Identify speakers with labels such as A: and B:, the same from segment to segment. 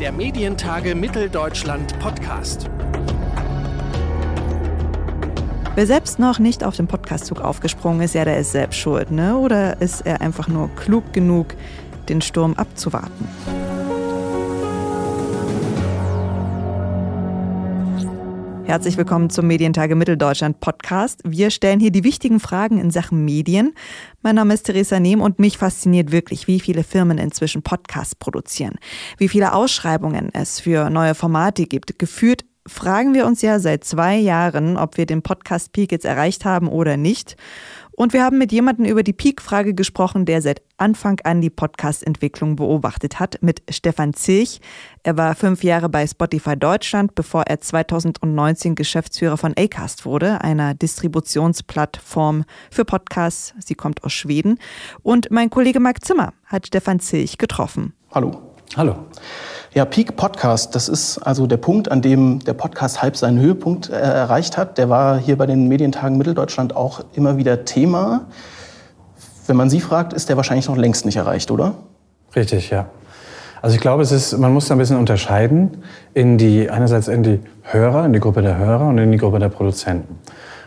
A: Der Medientage Mitteldeutschland Podcast.
B: Wer selbst noch nicht auf den Podcastzug aufgesprungen ist, ja, der ist selbst schuld, ne? Oder ist er einfach nur klug genug, den Sturm abzuwarten? Herzlich willkommen zum Medientage Mitteldeutschland Podcast. Wir stellen hier die wichtigen Fragen in Sachen Medien. Mein Name ist Theresa Nehm und mich fasziniert wirklich, wie viele Firmen inzwischen Podcasts produzieren, wie viele Ausschreibungen es für neue Formate gibt. Geführt fragen wir uns ja seit zwei Jahren, ob wir den Podcast Peak jetzt erreicht haben oder nicht. Und wir haben mit jemandem über die Peak-Frage gesprochen, der seit Anfang an die Podcast-Entwicklung beobachtet hat, mit Stefan Zilch. Er war fünf Jahre bei Spotify Deutschland, bevor er 2019 Geschäftsführer von Acast wurde, einer Distributionsplattform für Podcasts. Sie kommt aus Schweden. Und mein Kollege Marc Zimmer hat Stefan Zilch getroffen.
C: Hallo.
D: Hallo.
C: Ja, Peak Podcast, das ist also der Punkt, an dem der Podcast halb seinen Höhepunkt äh, erreicht hat. Der war hier bei den Medientagen Mitteldeutschland auch immer wieder Thema. Wenn man Sie fragt, ist der wahrscheinlich noch längst nicht erreicht, oder?
D: Richtig, ja. Also ich glaube, es ist, man muss da ein bisschen unterscheiden in die, einerseits in die Hörer, in die Gruppe der Hörer und in die Gruppe der Produzenten.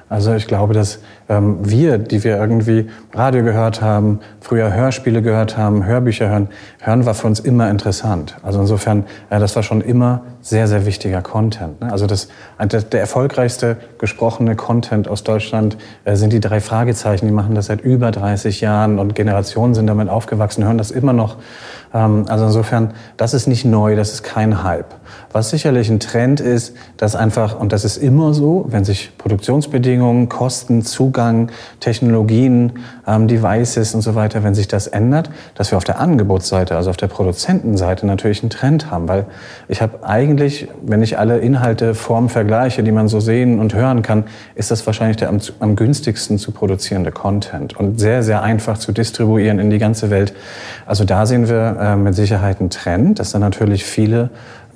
D: Also ich glaube, dass ähm, wir, die wir irgendwie Radio gehört haben, früher Hörspiele gehört haben, Hörbücher hören, hören war für uns immer interessant. Also insofern, äh, das war schon immer sehr, sehr wichtiger Content. Ne? Also das, der erfolgreichste gesprochene Content aus Deutschland äh, sind die drei Fragezeichen. Die machen das seit über 30 Jahren und Generationen sind damit aufgewachsen, hören das immer noch. Ähm, also insofern, das ist nicht neu, das ist kein Hype. Was sicherlich ein Trend ist, dass einfach, und das ist immer so, wenn sich Produktionsbedingungen, Kosten, Zugang, Technologien, ähm, Devices und so weiter, wenn sich das ändert, dass wir auf der Angebotsseite, also auf der Produzentenseite natürlich einen Trend haben. Weil ich habe eigentlich, wenn ich alle Inhalte, Formen vergleiche, die man so sehen und hören kann, ist das wahrscheinlich der am, am günstigsten zu produzierende Content und sehr, sehr einfach zu distribuieren in die ganze Welt. Also da sehen wir äh, mit Sicherheit einen Trend, dass da natürlich viele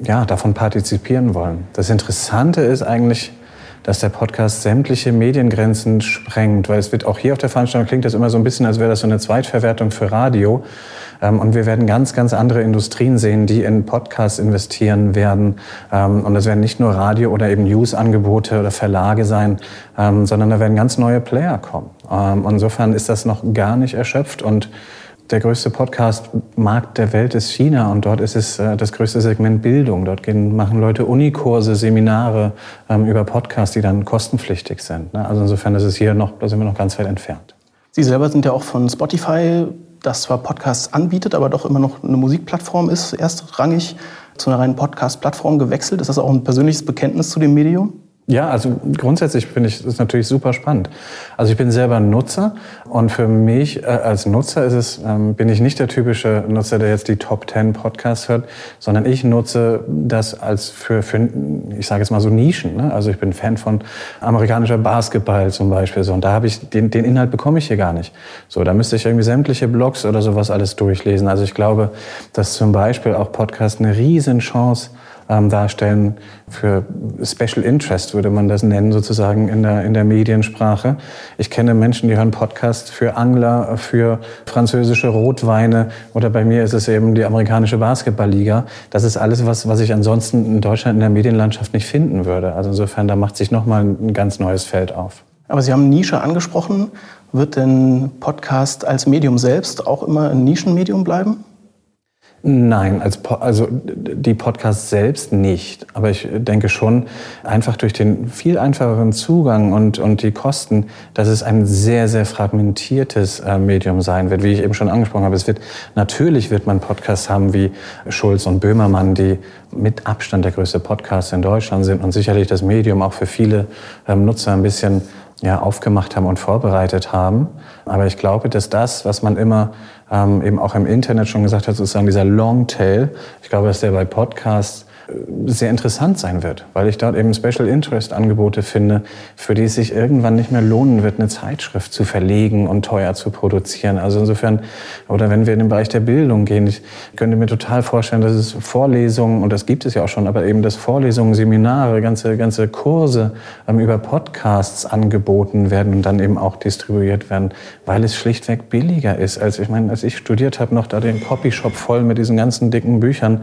D: ja, davon partizipieren wollen. Das Interessante ist eigentlich, dass der Podcast sämtliche Mediengrenzen sprengt, weil es wird auch hier auf der Veranstaltung klingt das immer so ein bisschen, als wäre das so eine Zweitverwertung für Radio. Ähm, und wir werden ganz, ganz andere Industrien sehen, die in Podcasts investieren werden. Ähm, und das werden nicht nur Radio- oder eben News-Angebote oder Verlage sein, ähm, sondern da werden ganz neue Player kommen. Insofern ist das noch gar nicht erschöpft und der größte Podcast-Markt der Welt ist China und dort ist es äh, das größte Segment Bildung. Dort gehen, machen Leute Unikurse, Seminare ähm, über Podcasts, die dann kostenpflichtig sind. Ne? Also insofern ist es hier noch, da sind wir noch ganz weit entfernt.
C: Sie selber sind ja auch von Spotify, das zwar Podcasts anbietet, aber doch immer noch eine Musikplattform ist, erstrangig zu einer reinen Podcast-Plattform gewechselt. Ist das auch ein persönliches Bekenntnis zu dem Medium?
D: Ja, also grundsätzlich finde ich das natürlich super spannend. Also ich bin selber Nutzer und für mich äh, als Nutzer ist es, ähm, bin ich nicht der typische Nutzer, der jetzt die Top 10 Podcasts hört, sondern ich nutze das als für, für ich sage jetzt mal so Nischen. Ne? Also ich bin Fan von amerikanischer Basketball zum Beispiel so und da habe ich den, den Inhalt bekomme ich hier gar nicht. So, da müsste ich irgendwie sämtliche Blogs oder sowas alles durchlesen. Also ich glaube, dass zum Beispiel auch Podcast eine riesen Chance ähm, darstellen. Für Special Interest würde man das nennen, sozusagen in der, in der Mediensprache. Ich kenne Menschen, die hören Podcasts für Angler, für französische Rotweine oder bei mir ist es eben die amerikanische Basketballliga. Das ist alles, was, was ich ansonsten in Deutschland in der Medienlandschaft nicht finden würde. Also insofern, da macht sich nochmal ein ganz neues Feld auf.
C: Aber Sie haben Nische angesprochen. Wird denn Podcast als Medium selbst auch immer ein Nischenmedium bleiben?
D: Nein, als also die Podcasts selbst nicht. Aber ich denke schon, einfach durch den viel einfacheren Zugang und, und die Kosten, dass es ein sehr, sehr fragmentiertes äh, Medium sein wird, wie ich eben schon angesprochen habe. Es wird, natürlich wird man Podcasts haben wie Schulz und Böhmermann, die mit Abstand der größte Podcast in Deutschland sind und sicherlich das Medium auch für viele ähm, Nutzer ein bisschen ja, aufgemacht haben und vorbereitet haben. Aber ich glaube, dass das, was man immer ähm, eben auch im Internet schon gesagt hat, sozusagen dieser Longtail, ich glaube, dass der bei Podcasts sehr interessant sein wird, weil ich dort eben Special Interest Angebote finde, für die es sich irgendwann nicht mehr lohnen wird, eine Zeitschrift zu verlegen und teuer zu produzieren. Also insofern, oder wenn wir in den Bereich der Bildung gehen, ich könnte mir total vorstellen, dass es Vorlesungen, und das gibt es ja auch schon, aber eben, dass Vorlesungen, Seminare, ganze, ganze Kurse ähm, über Podcasts angeboten werden und dann eben auch distribuiert werden, weil es schlichtweg billiger ist. Als ich meine, als ich studiert habe, noch da den Copyshop voll mit diesen ganzen dicken Büchern,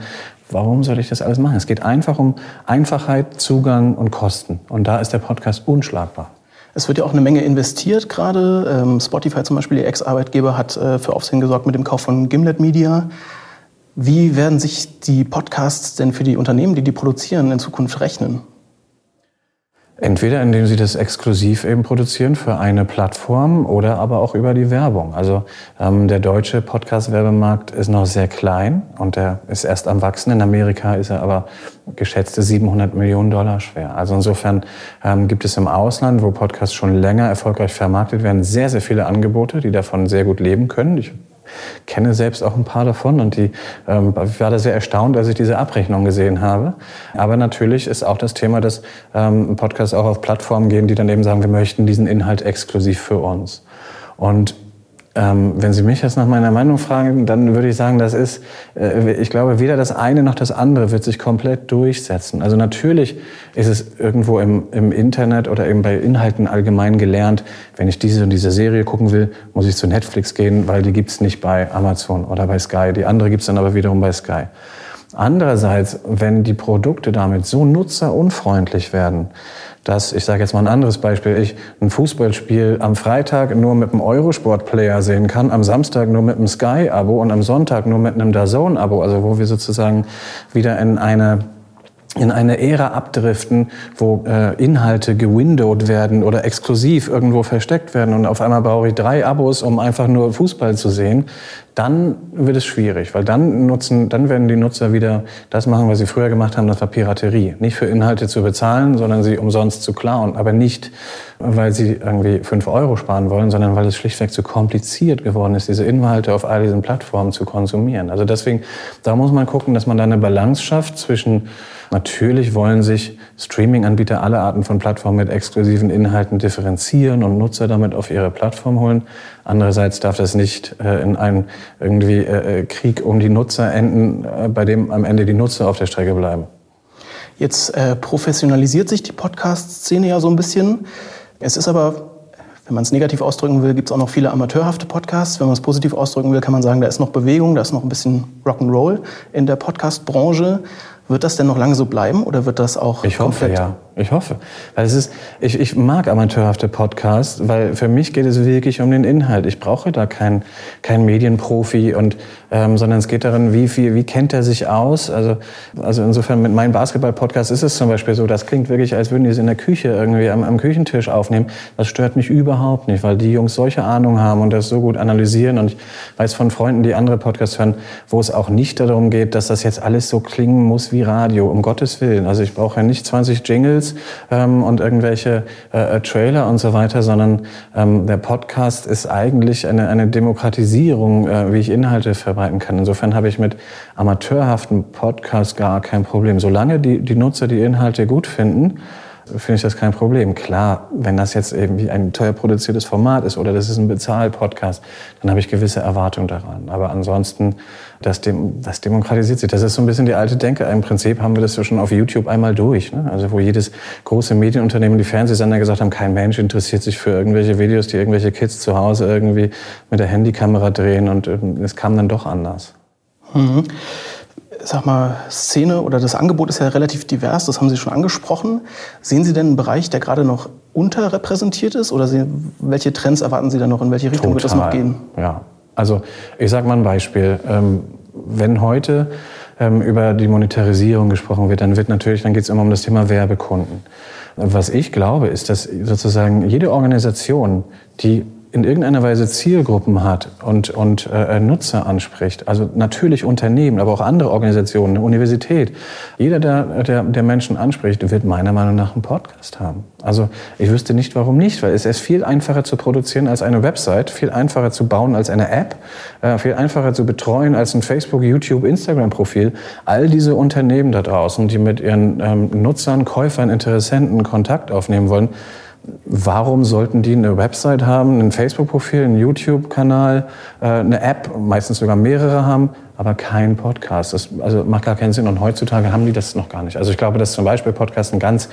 D: warum soll ich das alles machen? Es geht einfach um Einfachheit, Zugang und Kosten. Und da ist der Podcast unschlagbar.
C: Es wird ja auch eine Menge investiert gerade. Ähm, Spotify zum Beispiel, ihr Ex-Arbeitgeber, hat äh, für Aufsehen gesorgt mit dem Kauf von Gimlet Media. Wie werden sich die Podcasts denn für die Unternehmen, die die produzieren, in Zukunft rechnen?
D: Entweder indem sie das exklusiv eben produzieren für eine Plattform oder aber auch über die Werbung. Also ähm, der deutsche Podcast-Werbemarkt ist noch sehr klein und der ist erst am wachsen. In Amerika ist er aber geschätzte 700 Millionen Dollar schwer. Also insofern ähm, gibt es im Ausland, wo Podcasts schon länger erfolgreich vermarktet werden, sehr, sehr viele Angebote, die davon sehr gut leben können. Ich kenne selbst auch ein paar davon und die, ähm, ich war da sehr erstaunt, als ich diese Abrechnung gesehen habe. Aber natürlich ist auch das Thema, dass ähm, Podcasts auch auf Plattformen gehen, die dann eben sagen, wir möchten diesen Inhalt exklusiv für uns. Und ähm, wenn Sie mich jetzt nach meiner Meinung fragen, dann würde ich sagen, das ist, äh, ich glaube, weder das eine noch das andere wird sich komplett durchsetzen. Also natürlich ist es irgendwo im, im Internet oder eben bei Inhalten allgemein gelernt, wenn ich diese und diese Serie gucken will, muss ich zu Netflix gehen, weil die gibt's nicht bei Amazon oder bei Sky. Die andere gibt's dann aber wiederum bei Sky. Andererseits, wenn die Produkte damit so nutzerunfreundlich werden, dass, ich sage jetzt mal ein anderes Beispiel, ich ein Fußballspiel am Freitag nur mit einem Eurosport-Player sehen kann, am Samstag nur mit einem Sky-Abo und am Sonntag nur mit einem DAZN-Abo, also wo wir sozusagen wieder in eine in eine Ära abdriften, wo äh, Inhalte gewindowed werden oder exklusiv irgendwo versteckt werden und auf einmal brauche ich drei Abos, um einfach nur Fußball zu sehen, dann wird es schwierig, weil dann nutzen, dann werden die Nutzer wieder das machen, was sie früher gemacht haben, das war Piraterie. Nicht für Inhalte zu bezahlen, sondern sie umsonst zu klauen, aber nicht, weil sie irgendwie fünf Euro sparen wollen, sondern weil es schlichtweg zu kompliziert geworden ist, diese Inhalte auf all diesen Plattformen zu konsumieren. Also deswegen, da muss man gucken, dass man da eine Balance schafft zwischen Natürlich wollen sich Streaming-Anbieter alle Arten von Plattformen mit exklusiven Inhalten differenzieren und Nutzer damit auf ihre Plattform holen. Andererseits darf das nicht äh, in einem irgendwie äh, äh, Krieg um die Nutzer enden, äh, bei dem am Ende die Nutzer auf der Strecke bleiben.
C: Jetzt äh, professionalisiert sich die Podcast-Szene ja so ein bisschen. Es ist aber wenn man es negativ ausdrücken will, gibt es auch noch viele amateurhafte Podcasts. Wenn man es positiv ausdrücken will, kann man sagen, da ist noch Bewegung, da ist noch ein bisschen Rock'n'Roll in der Podcast-Branche. Wird das denn noch lange so bleiben oder wird das auch
D: ich hoffe, ja. Ich hoffe. Weil es ist, ich, ich mag amateurhafte Podcasts, weil für mich geht es wirklich um den Inhalt. Ich brauche da keinen kein Medienprofi und ähm, sondern es geht darin, wie viel, wie kennt er sich aus. Also, also insofern mit meinem Basketball-Podcast ist es zum Beispiel so, das klingt wirklich, als würden die es in der Küche irgendwie am, am Küchentisch aufnehmen. Das stört mich überhaupt nicht, weil die Jungs solche Ahnung haben und das so gut analysieren. Und ich weiß von Freunden, die andere Podcasts hören, wo es auch nicht darum geht, dass das jetzt alles so klingen muss wie Radio, um Gottes Willen. Also ich brauche ja nicht 20 Jingles Videos ähm, und irgendwelche äh, äh, Trailer und so weiter, sondern ähm, der Podcast ist eigentlich eine, eine Demokratisierung, äh, wie ich Inhalte verbreiten kann. Insofern habe ich mit amateurhaften Podcasts gar kein Problem. Solange die, die Nutzer die Inhalte gut finden, finde ich das kein Problem. Klar, wenn das jetzt irgendwie ein teuer produziertes Format ist oder das ist ein Bezahl-Podcast, dann habe ich gewisse Erwartungen daran. Aber ansonsten, das, dem, das demokratisiert sich. Das ist so ein bisschen die alte Denke. Im Prinzip haben wir das ja schon auf YouTube einmal durch. Ne? Also wo jedes große Medienunternehmen, die Fernsehsender gesagt haben, kein Mensch interessiert sich für irgendwelche Videos, die irgendwelche Kids zu Hause irgendwie mit der Handykamera drehen. Und ähm, es kam dann doch anders.
C: Mhm sag mal, Szene oder das Angebot ist ja relativ divers, das haben Sie schon angesprochen. Sehen Sie denn einen Bereich, der gerade noch unterrepräsentiert ist? Oder Sie, welche Trends erwarten Sie da noch? In welche Richtung Total. wird das noch gehen?
D: Ja, also ich sage mal ein Beispiel. Ähm, wenn heute ähm, über die Monetarisierung gesprochen wird, dann wird natürlich, dann geht es immer um das Thema Werbekunden. Was ich glaube, ist, dass sozusagen jede Organisation, die in irgendeiner Weise Zielgruppen hat und, und äh, Nutzer anspricht, also natürlich Unternehmen, aber auch andere Organisationen, eine Universität, jeder, der, der, der Menschen anspricht, wird meiner Meinung nach einen Podcast haben. Also ich wüsste nicht, warum nicht, weil es ist viel einfacher zu produzieren als eine Website, viel einfacher zu bauen als eine App, äh, viel einfacher zu betreuen als ein Facebook, YouTube, Instagram-Profil. All diese Unternehmen da draußen, die mit ihren ähm, Nutzern, Käufern, Interessenten Kontakt aufnehmen wollen, Warum sollten die eine Website haben, ein Facebook-Profil, einen YouTube-Kanal, äh, eine App, meistens sogar mehrere haben, aber kein Podcast? Das also macht gar keinen Sinn. Und heutzutage haben die das noch gar nicht. Also ich glaube, dass zum Beispiel Podcast ein ganz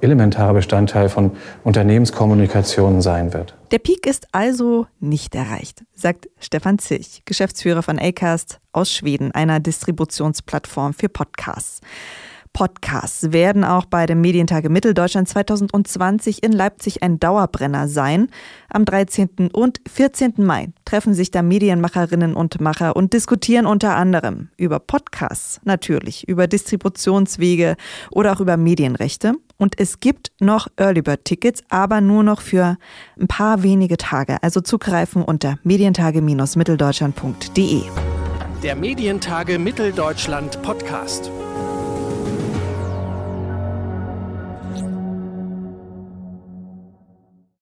D: elementarer Bestandteil von Unternehmenskommunikation sein wird.
B: Der Peak ist also nicht erreicht, sagt Stefan Zilch, Geschäftsführer von Acast aus Schweden, einer Distributionsplattform für Podcasts. Podcasts werden auch bei dem Medientage Mitteldeutschland 2020 in Leipzig ein Dauerbrenner sein. Am 13. und 14. Mai treffen sich da Medienmacherinnen und Macher und diskutieren unter anderem über Podcasts, natürlich, über Distributionswege oder auch über Medienrechte. Und es gibt noch Early Bird Tickets, aber nur noch für ein paar wenige Tage. Also zugreifen unter medientage-mitteldeutschland.de.
A: Der Medientage Mitteldeutschland Podcast.